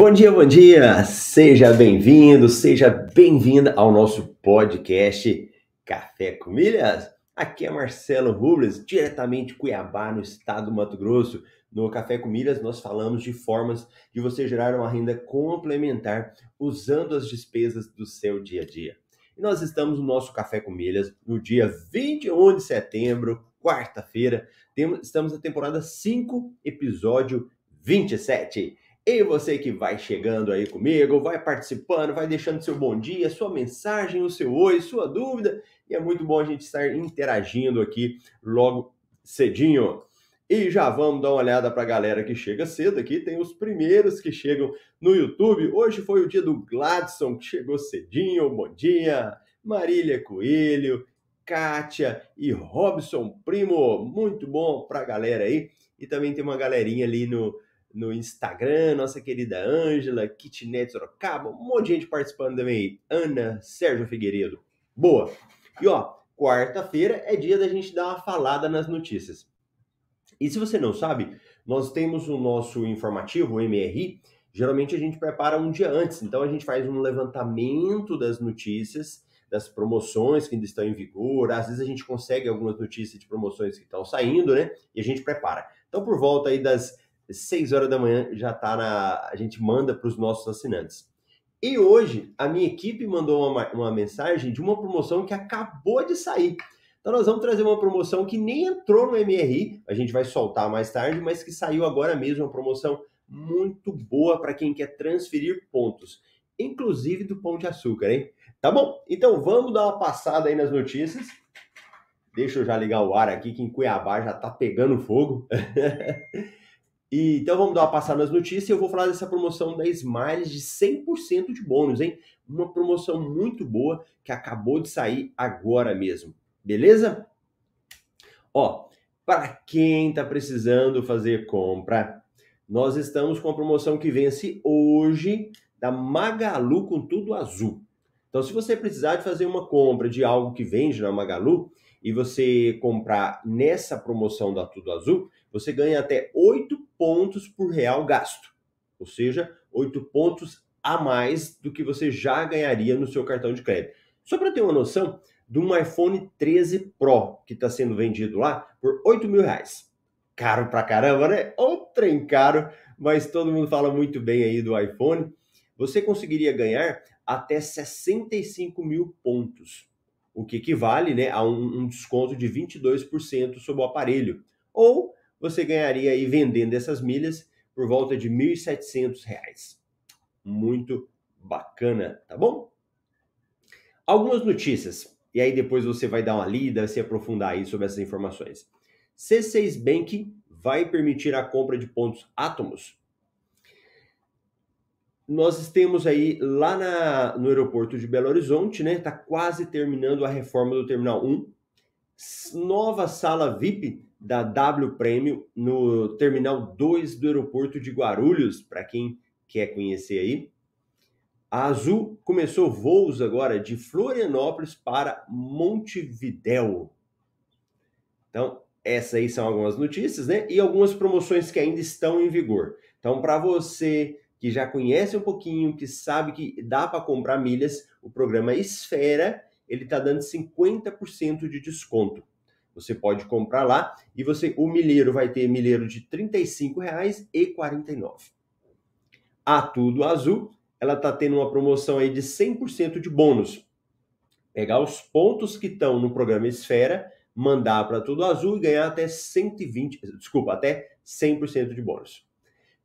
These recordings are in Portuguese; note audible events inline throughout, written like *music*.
Bom dia, bom dia! Seja bem-vindo, seja bem-vinda ao nosso podcast Café com Milhas. Aqui é Marcelo Rubles, diretamente de Cuiabá, no estado do Mato Grosso. No Café com Milhas, nós falamos de formas de você gerar uma renda complementar usando as despesas do seu dia a dia. E nós estamos no nosso Café com Milhas no dia 21 de setembro, quarta-feira. Estamos na temporada 5, episódio 27. E você que vai chegando aí comigo, vai participando, vai deixando seu bom dia, sua mensagem, o seu oi, sua dúvida. E é muito bom a gente estar interagindo aqui logo cedinho. E já vamos dar uma olhada para a galera que chega cedo aqui. Tem os primeiros que chegam no YouTube. Hoje foi o dia do Gladson, que chegou cedinho. Bom dia. Marília Coelho, Kátia e Robson Primo. Muito bom para a galera aí. E também tem uma galerinha ali no, no Instagram, nossa querida Ângela, Kitnet Sorocaba, um monte de gente participando também. Ana, Sérgio Figueiredo. Boa! E ó, quarta-feira é dia da gente dar uma falada nas notícias. E se você não sabe, nós temos o nosso informativo, o MRI, geralmente a gente prepara um dia antes. Então a gente faz um levantamento das notícias, das promoções que ainda estão em vigor. Às vezes a gente consegue algumas notícias de promoções que estão saindo, né? E a gente prepara. Então por volta aí das 6 horas da manhã já tá na. A gente manda para os nossos assinantes. E hoje a minha equipe mandou uma, uma mensagem de uma promoção que acabou de sair. Então nós vamos trazer uma promoção que nem entrou no MRI, a gente vai soltar mais tarde, mas que saiu agora mesmo, uma promoção muito boa para quem quer transferir pontos, inclusive do Pão de Açúcar, hein? Tá bom? Então vamos dar uma passada aí nas notícias. Deixa eu já ligar o ar aqui, que em Cuiabá já tá pegando fogo. *laughs* E, então vamos dar uma passada nas notícias e eu vou falar dessa promoção da Smiles de 100% de bônus, hein? Uma promoção muito boa que acabou de sair agora mesmo. Beleza? Ó, para quem tá precisando fazer compra, nós estamos com a promoção que vence hoje da Magalu com tudo azul. Então, se você precisar de fazer uma compra de algo que vende na Magalu e você comprar nessa promoção da Tudo Azul, você ganha até 8 pontos por real gasto. Ou seja, 8 pontos a mais do que você já ganharia no seu cartão de crédito. Só para ter uma noção, de um iPhone 13 Pro que está sendo vendido lá por 8 mil reais. Caro pra caramba, né? Ou trem caro, mas todo mundo fala muito bem aí do iPhone. Você conseguiria ganhar até 65 mil pontos, o que equivale né, a um, um desconto de 22% sobre o aparelho. Ou você ganharia aí vendendo essas milhas por volta de R$ 1.700. Muito bacana, tá bom? Algumas notícias, e aí depois você vai dar uma lida, se aprofundar aí sobre essas informações. C6 Bank vai permitir a compra de pontos átomos. Nós temos aí lá na, no aeroporto de Belo Horizonte, né? Tá quase terminando a reforma do Terminal 1. Nova sala VIP da W Prêmio no Terminal 2 do aeroporto de Guarulhos, para quem quer conhecer aí. A Azul começou voos agora de Florianópolis para Montevidéu. Então, essas aí são algumas notícias, né? E algumas promoções que ainda estão em vigor. Então, para você que já conhece um pouquinho, que sabe que dá para comprar milhas, o programa Esfera, ele está dando 50% de desconto. Você pode comprar lá e você o milheiro vai ter milheiro de R$ 35,49. A Tudo Azul, ela está tendo uma promoção aí de 100% de bônus. pegar os pontos que estão no programa Esfera, mandar para Tudo Azul e ganhar até 120, desculpa, até 100% de bônus.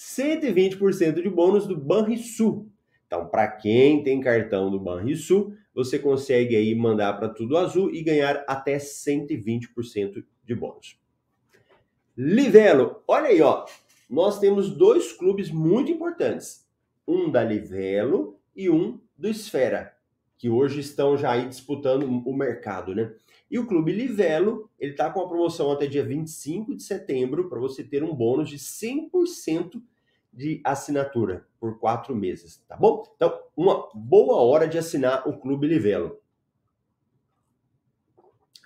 120% de bônus do Banrisul. Então, para quem tem cartão do Banrisul, você consegue aí mandar para Tudo Azul e ganhar até 120% de bônus. Livelo, olha aí, ó. Nós temos dois clubes muito importantes. Um da Livelo e um do Esfera, que hoje estão já aí disputando o mercado, né? E o Clube Livelo, ele está com a promoção até dia 25 de setembro para você ter um bônus de 100% de assinatura por quatro meses, tá bom? Então, uma boa hora de assinar o Clube Livelo.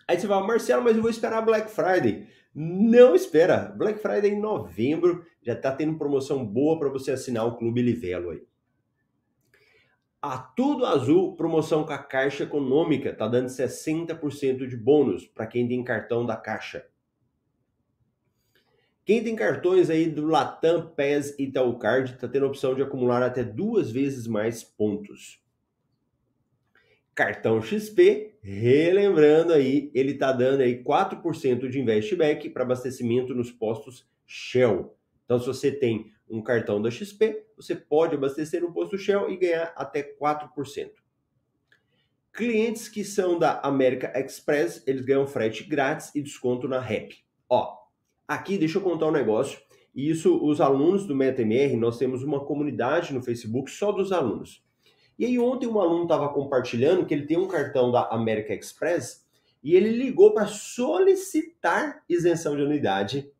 Aí você fala, Marcelo, mas eu vou esperar Black Friday. Não espera. Black Friday em novembro já está tendo promoção boa para você assinar o Clube Livelo aí. A Tudo Azul, promoção com a Caixa Econômica, tá dando 60% de bônus para quem tem cartão da Caixa. Quem tem cartões aí do Latam, PES e Itaúcard tá tendo a opção de acumular até duas vezes mais pontos. Cartão XP, relembrando aí, ele tá dando aí 4% de investback para abastecimento nos postos Shell. Então, se você tem um cartão da XP, você pode abastecer no posto Shell e ganhar até 4%. Clientes que são da América Express, eles ganham frete grátis e desconto na REP. Ó, aqui deixa eu contar um negócio. E isso, os alunos do MetaMR, nós temos uma comunidade no Facebook só dos alunos. E aí ontem um aluno estava compartilhando que ele tem um cartão da América Express e ele ligou para solicitar isenção de anuidade.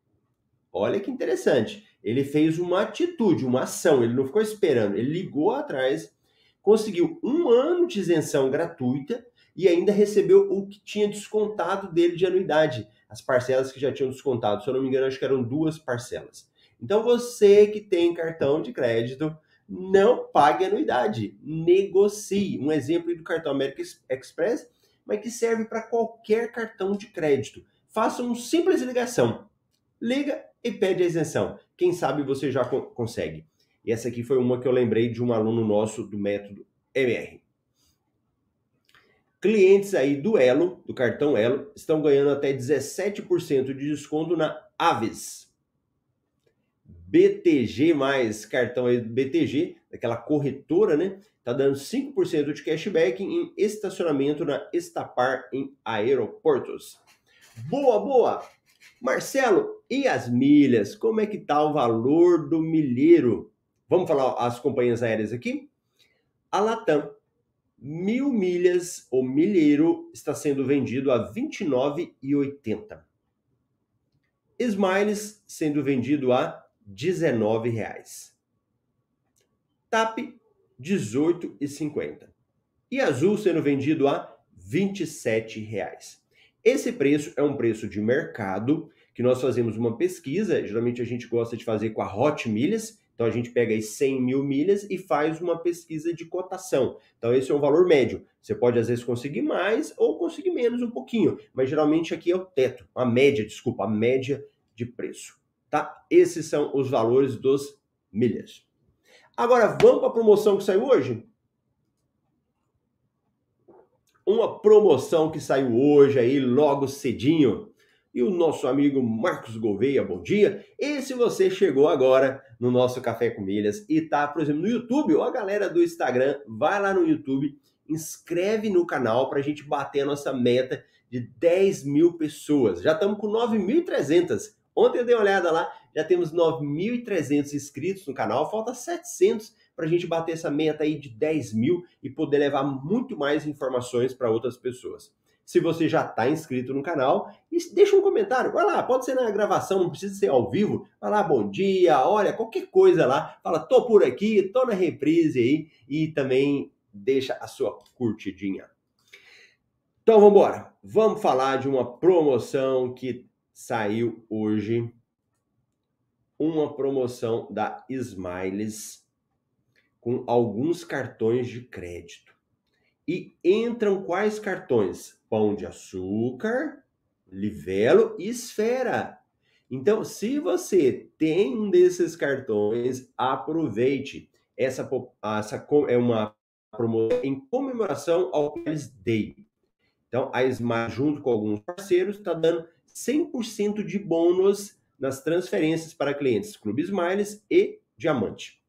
Olha que interessante. Ele fez uma atitude, uma ação, ele não ficou esperando, ele ligou atrás, conseguiu um ano de isenção gratuita e ainda recebeu o que tinha descontado dele de anuidade, as parcelas que já tinham descontado. Se eu não me engano, acho que eram duas parcelas. Então você que tem cartão de crédito, não pague anuidade, negocie. Um exemplo do cartão American Express, mas que serve para qualquer cartão de crédito. Faça uma simples ligação. Liga e pede a isenção. Quem sabe você já co consegue. E essa aqui foi uma que eu lembrei de um aluno nosso do método MR. Clientes aí do Elo, do cartão Elo, estão ganhando até 17% de desconto na Aves. BTG cartão aí BTG, daquela corretora, né? Tá dando 5% de cashback em estacionamento na Estapar em aeroportos. Boa, boa! Marcelo, e as milhas? Como é que tá o valor do milheiro? Vamos falar as companhias aéreas aqui? A Latam, mil milhas, o milheiro está sendo vendido a R$ 29,80. Smiles sendo vendido a R$ 19,00. TAP, R$ 18,50. E Azul sendo vendido a R$ 27,00. Esse preço é um preço de mercado que nós fazemos uma pesquisa, geralmente a gente gosta de fazer com a Hot Milhas, então a gente pega aí 100 mil milhas e faz uma pesquisa de cotação. Então esse é o valor médio. Você pode às vezes conseguir mais ou conseguir menos um pouquinho, mas geralmente aqui é o teto, a média, desculpa, a média de preço, tá? Esses são os valores dos milhas. Agora vamos para a promoção que saiu hoje? uma promoção que saiu hoje aí, logo cedinho. E o nosso amigo Marcos Gouveia, bom dia. E se você chegou agora no nosso Café com Milhas e tá, por exemplo, no YouTube, ou a galera do Instagram, vai lá no YouTube, inscreve no canal para a gente bater a nossa meta de 10 mil pessoas. Já estamos com 9.300. Ontem eu dei uma olhada lá, já temos 9.300 inscritos no canal, falta 700 para a gente bater essa meta aí de 10 mil e poder levar muito mais informações para outras pessoas. Se você já está inscrito no canal, deixa um comentário. Vai lá, pode ser na gravação, não precisa ser ao vivo. Vai lá, bom dia, olha, qualquer coisa lá. Fala, tô por aqui, tô na reprise aí. E também deixa a sua curtidinha. Então vamos embora. Vamos falar de uma promoção que saiu hoje. Uma promoção da Smiles com alguns cartões de crédito. E entram quais cartões? Pão de açúcar, Livelo e Esfera. Então, se você tem um desses cartões, aproveite. Essa, essa é uma promoção em comemoração ao Miles Day. Então, a Smile, junto com alguns parceiros, está dando 100% de bônus nas transferências para clientes Clube Smiles e Diamante.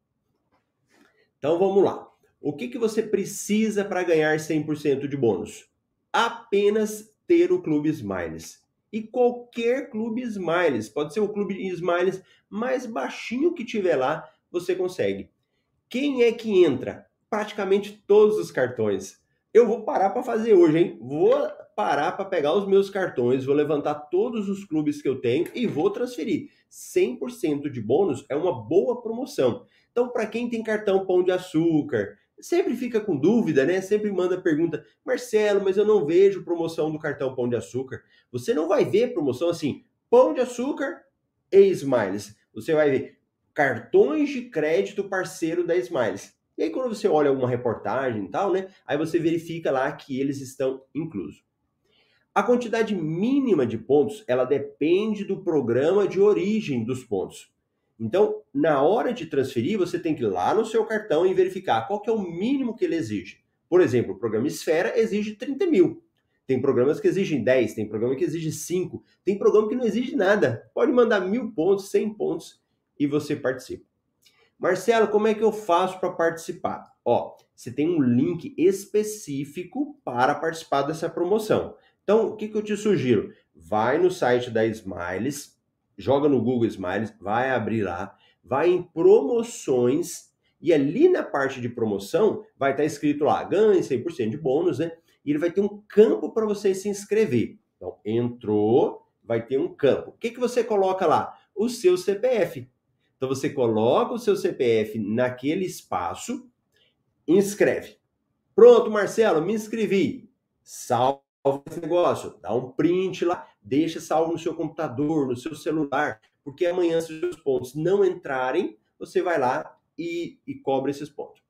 Então, vamos lá. O que, que você precisa para ganhar 100% de bônus? Apenas ter o Clube Smiles. E qualquer Clube Smiles, pode ser o Clube Smiles mais baixinho que tiver lá, você consegue. Quem é que entra? Praticamente todos os cartões. Eu vou parar para fazer hoje, hein? Vou parar para pegar os meus cartões, vou levantar todos os clubes que eu tenho e vou transferir. 100% de bônus é uma boa promoção. Então, para quem tem cartão Pão de Açúcar, sempre fica com dúvida, né? Sempre manda pergunta, Marcelo, mas eu não vejo promoção do cartão Pão de Açúcar. Você não vai ver promoção assim, Pão de Açúcar e Smiles. Você vai ver cartões de crédito parceiro da Smiles. E aí, quando você olha alguma reportagem e tal, né? Aí você verifica lá que eles estão inclusos. A quantidade mínima de pontos, ela depende do programa de origem dos pontos. Então, na hora de transferir, você tem que ir lá no seu cartão e verificar qual é o mínimo que ele exige. Por exemplo, o programa Esfera exige 30 mil. Tem programas que exigem 10, tem programa que exige 5, tem programa que não exige nada. Pode mandar mil pontos, 100 pontos e você participa. Marcelo, como é que eu faço para participar? Ó, você tem um link específico para participar dessa promoção. Então, o que, que eu te sugiro? Vai no site da Smiles, joga no Google Smiles, vai abrir lá, vai em promoções e ali na parte de promoção vai estar escrito lá, ganhe 100% de bônus, né? E ele vai ter um campo para você se inscrever. Então, entrou, vai ter um campo. O que, que você coloca lá? O seu CPF. Então você coloca o seu CPF naquele espaço, inscreve. Pronto, Marcelo, me inscrevi. Salva esse negócio, dá um print lá, deixa salvo no seu computador, no seu celular, porque amanhã, se os pontos não entrarem, você vai lá e, e cobra esses pontos.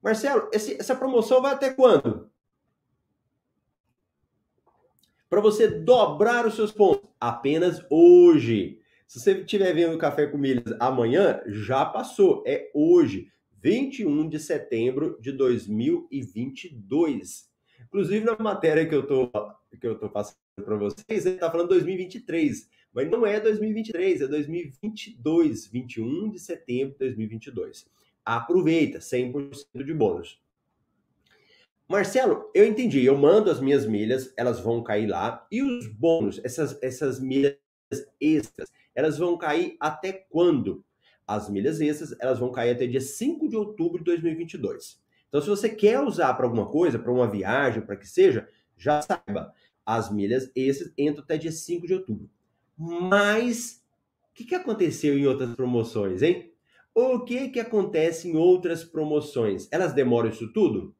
Marcelo, esse, essa promoção vai até quando? Para você dobrar os seus pontos, apenas hoje. Se você estiver vendo o Café com Milhas amanhã, já passou. É hoje, 21 de setembro de 2022. Inclusive, na matéria que eu tô, que eu passando para vocês, ele está falando 2023. Mas não é 2023, é 2022, 21 de setembro de 2022. Aproveita, 100% de bônus. Marcelo, eu entendi. Eu mando as minhas milhas, elas vão cair lá. E os bônus, essas, essas milhas extras, elas vão cair até quando? As milhas extras, elas vão cair até dia 5 de outubro de 2022. Então, se você quer usar para alguma coisa, para uma viagem, para que seja, já saiba, as milhas extras entram até dia 5 de outubro. Mas, o que, que aconteceu em outras promoções, hein? O que, que acontece em outras promoções? Elas demoram isso tudo?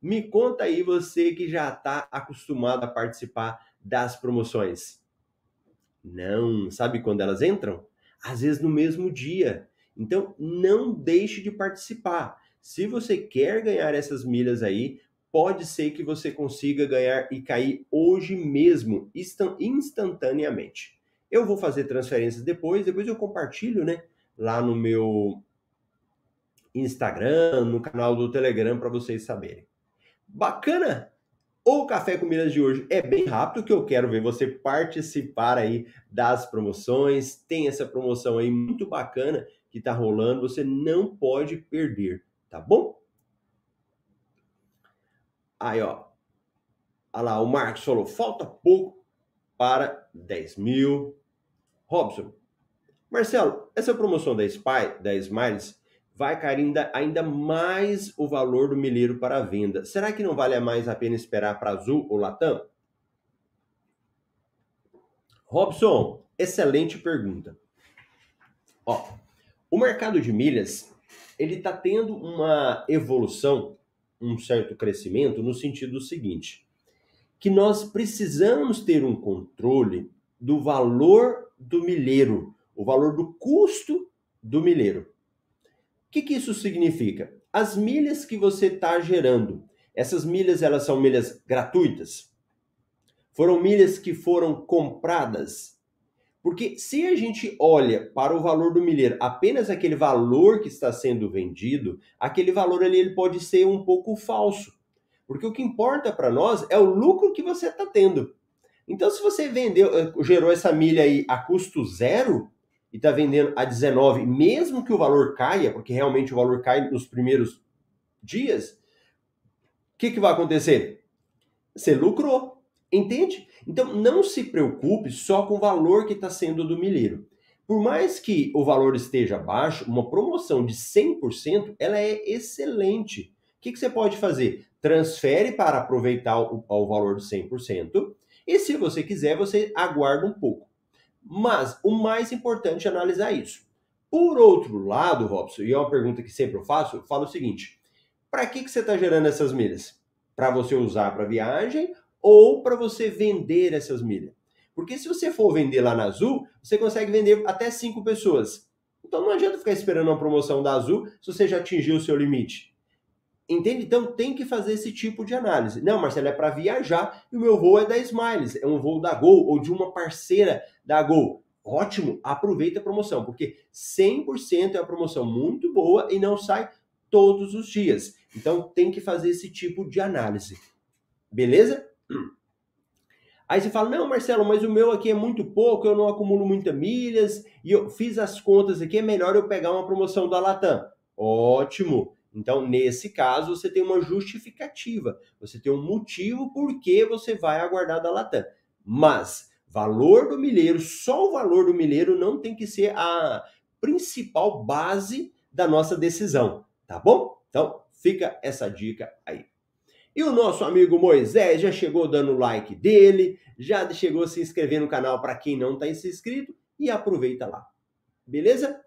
Me conta aí você que já está acostumado a participar das promoções. Não, sabe quando elas entram? Às vezes no mesmo dia. Então, não deixe de participar. Se você quer ganhar essas milhas aí, pode ser que você consiga ganhar e cair hoje mesmo, instantaneamente. Eu vou fazer transferências depois, depois eu compartilho, né, lá no meu Instagram, no canal do Telegram para vocês saberem. Bacana? O Café com Milhas de hoje é bem rápido, que eu quero ver você participar aí das promoções. Tem essa promoção aí muito bacana que tá rolando, você não pode perder, tá bom? Aí, ó. Olha lá, o Marcos falou, falta pouco para 10 mil. Robson, Marcelo, essa promoção da Spy, da Smiles, vai cair ainda, ainda mais o valor do milheiro para venda. Será que não vale mais a pena esperar para Azul ou Latam? Robson, excelente pergunta. Ó, o mercado de milhas ele está tendo uma evolução, um certo crescimento no sentido seguinte, que nós precisamos ter um controle do valor do milheiro, o valor do custo do milheiro que, que isso significa? As milhas que você está gerando, essas milhas elas são milhas gratuitas? Foram milhas que foram compradas? Porque se a gente olha para o valor do milheiro apenas aquele valor que está sendo vendido, aquele valor ali ele pode ser um pouco falso. Porque o que importa para nós é o lucro que você está tendo. Então, se você vendeu, eh, gerou essa milha aí a custo zero e está vendendo a 19, mesmo que o valor caia, porque realmente o valor cai nos primeiros dias, o que, que vai acontecer? Você lucrou, entende? Então, não se preocupe só com o valor que está sendo do milheiro. Por mais que o valor esteja baixo, uma promoção de 100%, ela é excelente. O que, que você pode fazer? Transfere para aproveitar o, o valor de 100%. E se você quiser, você aguarda um pouco. Mas o mais importante é analisar isso. Por outro lado, Robson, e é uma pergunta que sempre eu faço, eu falo o seguinte: para que, que você está gerando essas milhas? Para você usar para viagem ou para você vender essas milhas? Porque se você for vender lá na Azul, você consegue vender até cinco pessoas. Então não adianta ficar esperando uma promoção da Azul se você já atingiu o seu limite. Entende? Então tem que fazer esse tipo de análise. Não, Marcelo, é para viajar e o meu voo é da Smiles, é um voo da Gol ou de uma parceira da Gol. Ótimo, aproveita a promoção, porque 100% é uma promoção muito boa e não sai todos os dias. Então tem que fazer esse tipo de análise. Beleza? Aí você fala: "Não, Marcelo, mas o meu aqui é muito pouco, eu não acumulo muitas milhas e eu fiz as contas aqui, é melhor eu pegar uma promoção da Latam". Ótimo. Então, nesse caso, você tem uma justificativa, você tem um motivo por que você vai aguardar da Latam. Mas, valor do milheiro, só o valor do milheiro não tem que ser a principal base da nossa decisão, tá bom? Então, fica essa dica aí. E o nosso amigo Moisés já chegou dando like dele, já chegou se inscrever no canal para quem não está inscrito e aproveita lá. Beleza?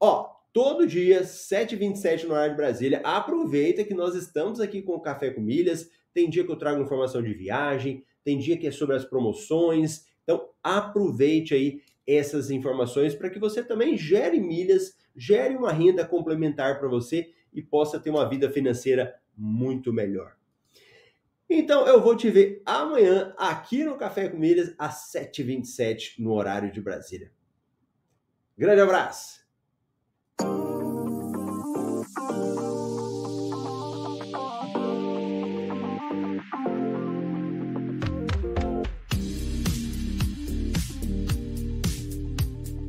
Ó, todo dia, 7h27 no horário de Brasília. Aproveita que nós estamos aqui com o Café com Milhas. Tem dia que eu trago informação de viagem, tem dia que é sobre as promoções. Então, aproveite aí essas informações para que você também gere milhas, gere uma renda complementar para você e possa ter uma vida financeira muito melhor. Então eu vou te ver amanhã aqui no Café com Milhas às 7h27 no horário de Brasília. Grande abraço!